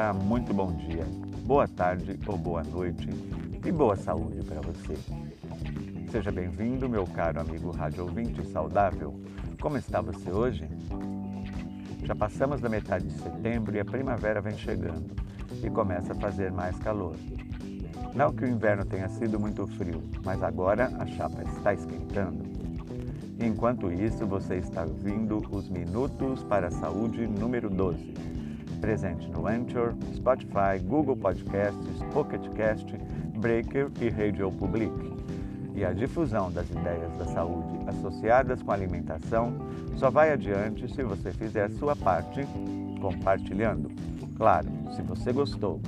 Dia, muito bom dia, boa tarde ou boa noite e boa saúde para você. Seja bem-vindo, meu caro amigo rádio ouvinte saudável. Como está você hoje? Já passamos da metade de setembro e a primavera vem chegando e começa a fazer mais calor. Não que o inverno tenha sido muito frio, mas agora a chapa está esquentando. Enquanto isso, você está ouvindo os Minutos para a Saúde número 12, presente no Anchor, Spotify, Google Podcasts, Pocket Cast, Breaker e Radio Public. E a difusão das ideias da saúde associadas com a alimentação só vai adiante se você fizer sua parte compartilhando. Claro, se você gostou.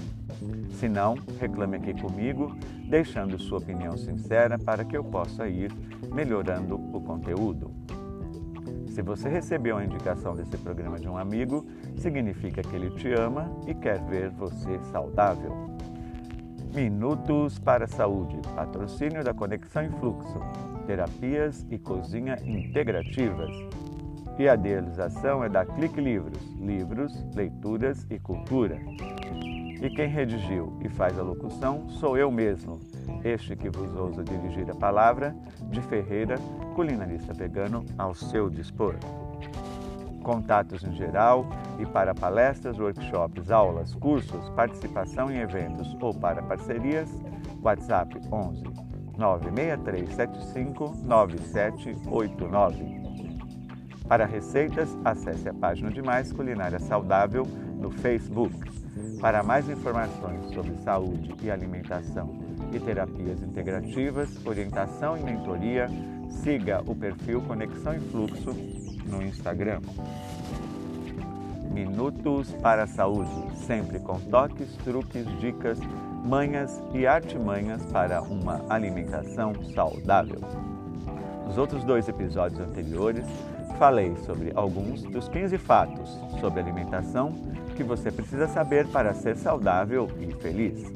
Se não, reclame aqui comigo, deixando sua opinião sincera para que eu possa ir melhorando o conteúdo. Se você recebeu a indicação desse programa de um amigo, significa que ele te ama e quer ver você saudável. Minutos para a Saúde, patrocínio da Conexão em Fluxo, terapias e cozinha integrativas. E a idealização é da Clique Livros, livros, leituras e cultura. E quem redigiu e faz a locução sou eu mesmo, este que vos ousa dirigir a palavra, de Ferreira, culinarista vegano ao seu dispor. Contatos em geral e para palestras, workshops, aulas, cursos, participação em eventos ou para parcerias, WhatsApp 11 96375 9789. Para receitas, acesse a página de Mais Culinária Saudável no Facebook. Para mais informações sobre saúde e alimentação e terapias integrativas, orientação e mentoria, siga o perfil Conexão em Fluxo no Instagram. Minutos para a Saúde, sempre com toques, truques, dicas, manhas e artimanhas para uma alimentação saudável. Nos outros dois episódios anteriores, falei sobre alguns dos 15 fatos sobre alimentação que você precisa saber para ser saudável e feliz.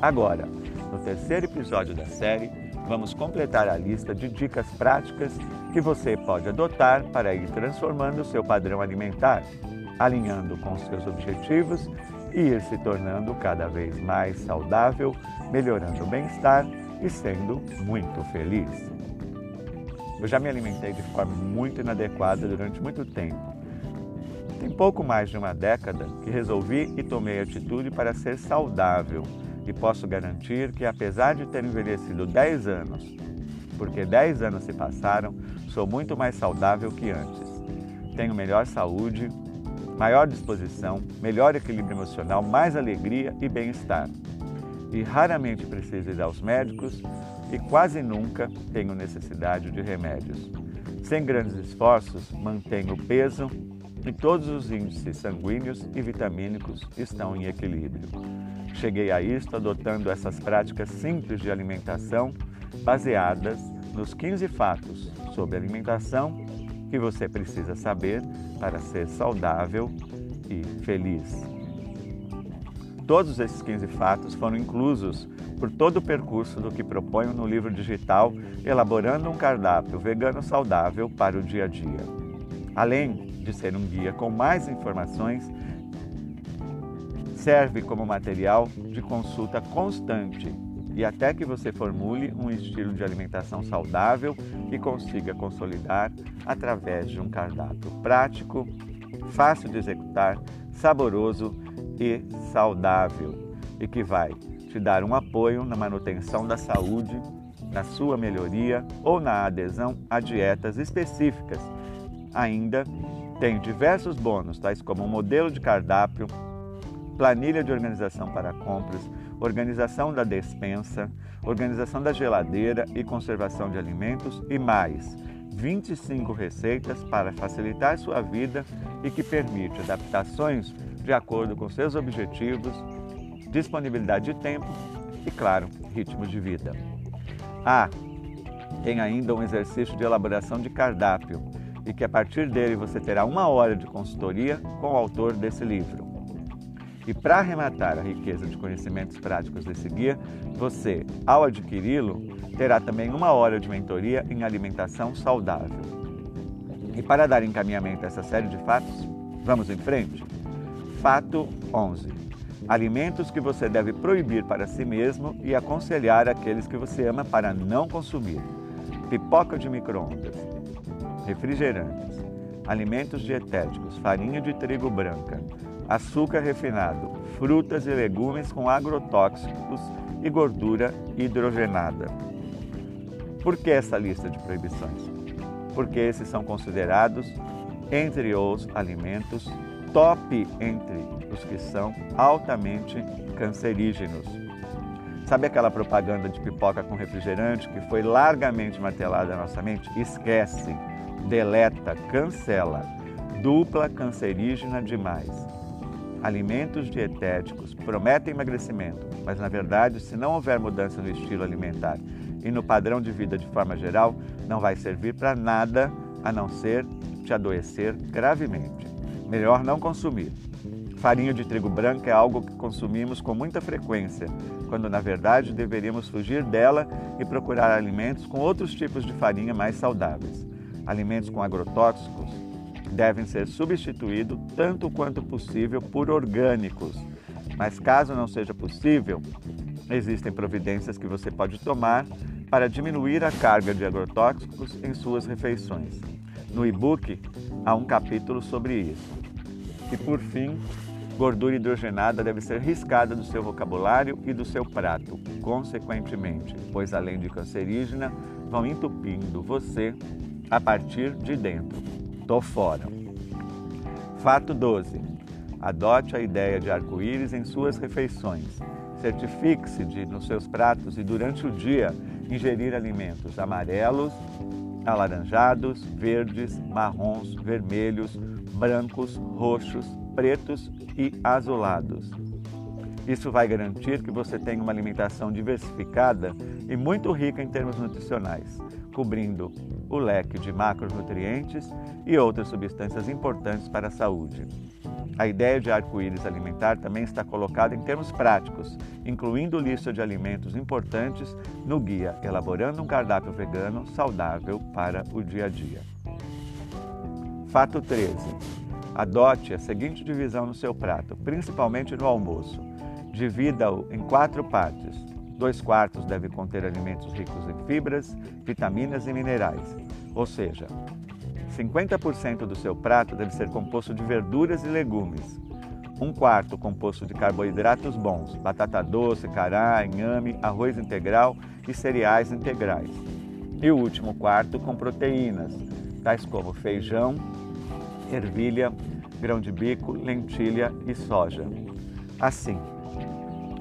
Agora, no terceiro episódio da série, vamos completar a lista de dicas práticas que você pode adotar para ir transformando o seu padrão alimentar, alinhando com seus objetivos e ir se tornando cada vez mais saudável, melhorando o bem-estar e sendo muito feliz. Eu já me alimentei de forma muito inadequada durante muito tempo. Tem pouco mais de uma década que resolvi e tomei atitude para ser saudável e posso garantir que, apesar de ter envelhecido 10 anos, porque 10 anos se passaram, sou muito mais saudável que antes. Tenho melhor saúde, maior disposição, melhor equilíbrio emocional, mais alegria e bem-estar. E raramente preciso ir aos médicos e quase nunca tenho necessidade de remédios. Sem grandes esforços, mantenho o peso e todos os índices sanguíneos e vitamínicos estão em equilíbrio. Cheguei a isto adotando essas práticas simples de alimentação baseadas nos 15 fatos sobre alimentação que você precisa saber para ser saudável e feliz. Todos esses 15 fatos foram inclusos por todo o percurso do que proponho no livro digital Elaborando um Cardápio Vegano Saudável para o Dia a Dia. Além de ser um guia com mais informações serve como material de consulta constante e até que você formule um estilo de alimentação saudável e consiga consolidar através de um cardápio prático, fácil de executar, saboroso e saudável e que vai te dar um apoio na manutenção da saúde, na sua melhoria ou na adesão a dietas específicas. Ainda tem diversos bônus, tais como um modelo de cardápio, planilha de organização para compras, organização da despensa, organização da geladeira e conservação de alimentos e mais 25 receitas para facilitar sua vida e que permite adaptações de acordo com seus objetivos, disponibilidade de tempo e, claro, ritmo de vida. Ah, tem ainda um exercício de elaboração de cardápio e que a partir dele você terá uma hora de consultoria com o autor desse livro. E para arrematar a riqueza de conhecimentos práticos desse guia, você, ao adquiri-lo, terá também uma hora de mentoria em alimentação saudável. E para dar encaminhamento a essa série de fatos, vamos em frente? Fato 11. Alimentos que você deve proibir para si mesmo e aconselhar aqueles que você ama para não consumir: pipoca de micro-ondas, refrigerantes, alimentos dietéticos, farinha de trigo branca, açúcar refinado, frutas e legumes com agrotóxicos e gordura hidrogenada. Por que essa lista de proibições? Porque esses são considerados entre os alimentos top entre os que são altamente cancerígenos. Sabe aquela propaganda de pipoca com refrigerante que foi largamente martelada na nossa mente? Esquece, deleta, cancela. Dupla cancerígena demais. Alimentos dietéticos prometem emagrecimento, mas na verdade, se não houver mudança no estilo alimentar e no padrão de vida de forma geral, não vai servir para nada a não ser te adoecer gravemente. Melhor não consumir. Farinha de trigo branco é algo que consumimos com muita frequência, quando na verdade deveríamos fugir dela e procurar alimentos com outros tipos de farinha mais saudáveis. Alimentos com agrotóxicos devem ser substituídos tanto quanto possível por orgânicos. Mas caso não seja possível, existem providências que você pode tomar para diminuir a carga de agrotóxicos em suas refeições. No e-book há um capítulo sobre isso. E por fim, gordura hidrogenada deve ser riscada do seu vocabulário e do seu prato, consequentemente, pois além de cancerígena, vão entupindo você a partir de dentro. Tô fora. Fato 12. Adote a ideia de arco-íris em suas refeições. Certifique-se de, nos seus pratos e durante o dia, ingerir alimentos amarelos, alaranjados, verdes, marrons, vermelhos, brancos, roxos, pretos e azulados. Isso vai garantir que você tenha uma alimentação diversificada e muito rica em termos nutricionais, cobrindo o leque de macronutrientes e outras substâncias importantes para a saúde. A ideia de arco-íris alimentar também está colocada em termos práticos, incluindo lista de alimentos importantes no guia Elaborando um Cardápio Vegano Saudável para o Dia a Dia. Fato 13. Adote a seguinte divisão no seu prato, principalmente no almoço. Divida-o em quatro partes. Dois quartos deve conter alimentos ricos em fibras, vitaminas e minerais. Ou seja, 50% do seu prato deve ser composto de verduras e legumes. Um quarto composto de carboidratos bons, batata doce, cará, inhame, arroz integral e cereais integrais. E o último quarto com proteínas, tais como feijão, ervilha, grão de bico, lentilha e soja. Assim,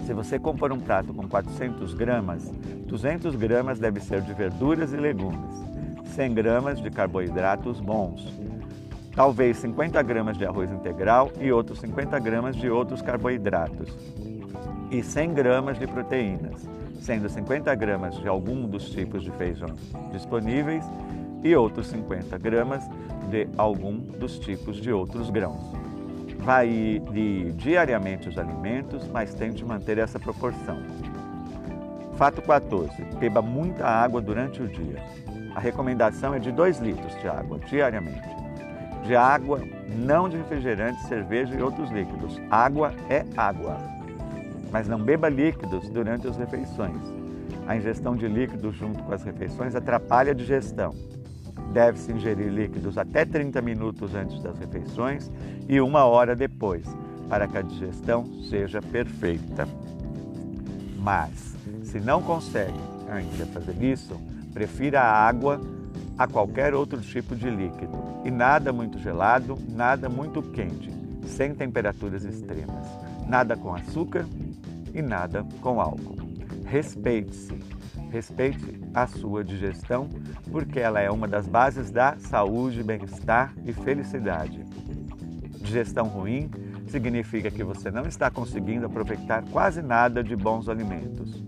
se você compor um prato com 400 gramas, 200 gramas deve ser de verduras e legumes, 100 gramas de carboidratos bons, talvez 50 gramas de arroz integral e outros 50 gramas de outros carboidratos, e 100 gramas de proteínas, sendo 50 gramas de algum dos tipos de feijão disponíveis e outros 50 gramas de algum dos tipos de outros grãos. Varie diariamente os alimentos, mas tente manter essa proporção. Fato 14. Beba muita água durante o dia. A recomendação é de 2 litros de água diariamente. De água, não de refrigerante, cerveja e outros líquidos. Água é água. Mas não beba líquidos durante as refeições. A ingestão de líquidos junto com as refeições atrapalha a digestão. Deve-se ingerir líquidos até 30 minutos antes das refeições e uma hora depois, para que a digestão seja perfeita. Mas, se não consegue ainda fazer isso, prefira a água a qualquer outro tipo de líquido e nada muito gelado, nada muito quente, sem temperaturas extremas, nada com açúcar e nada com álcool. Respeite-se Respeite a sua digestão, porque ela é uma das bases da saúde, bem-estar e felicidade. Digestão ruim significa que você não está conseguindo aproveitar quase nada de bons alimentos.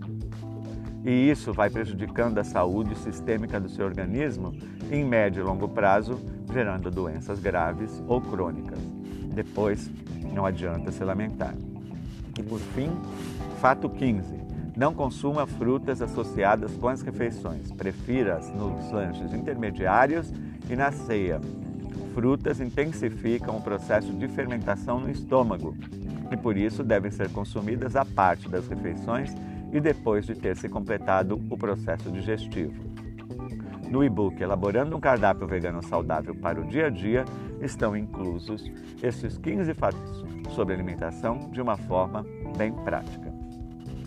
E isso vai prejudicando a saúde sistêmica do seu organismo em médio e longo prazo, gerando doenças graves ou crônicas. Depois, não adianta se lamentar. E por fim, fato 15 não consuma frutas associadas com as refeições. Prefira-as nos lanches intermediários e na ceia. frutas intensificam o processo de fermentação no estômago e por isso devem ser consumidas à parte das refeições e depois de ter se completado o processo digestivo. No e-book Elaborando um Cardápio Vegano Saudável para o Dia a Dia estão inclusos esses 15 fatos sobre alimentação de uma forma bem prática.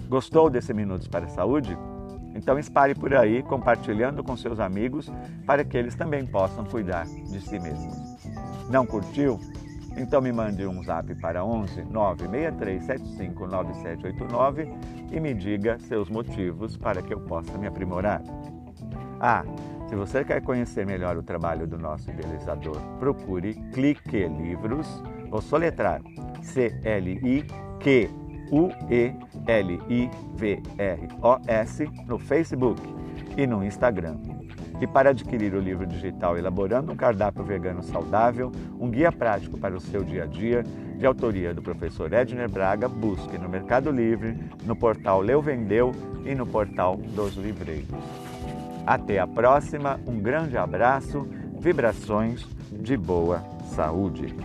Gostou desse Minutos para a Saúde? Então espalhe por aí, compartilhando com seus amigos, para que eles também possam cuidar de si mesmos. Não curtiu? Então me mande um zap para 11 96375 9789 e me diga seus motivos para que eu possa me aprimorar. Ah, se você quer conhecer melhor o trabalho do nosso idealizador, procure Clique Livros, vou soletrar C-L-I-Q U-E-L-I-V-R-O-S no Facebook e no Instagram. E para adquirir o livro digital Elaborando um Cardápio Vegano Saudável, um guia prático para o seu dia a dia, de autoria do professor Edner Braga, busque no Mercado Livre, no portal Leu Vendeu e no portal dos Livreiros. Até a próxima, um grande abraço, vibrações de boa saúde.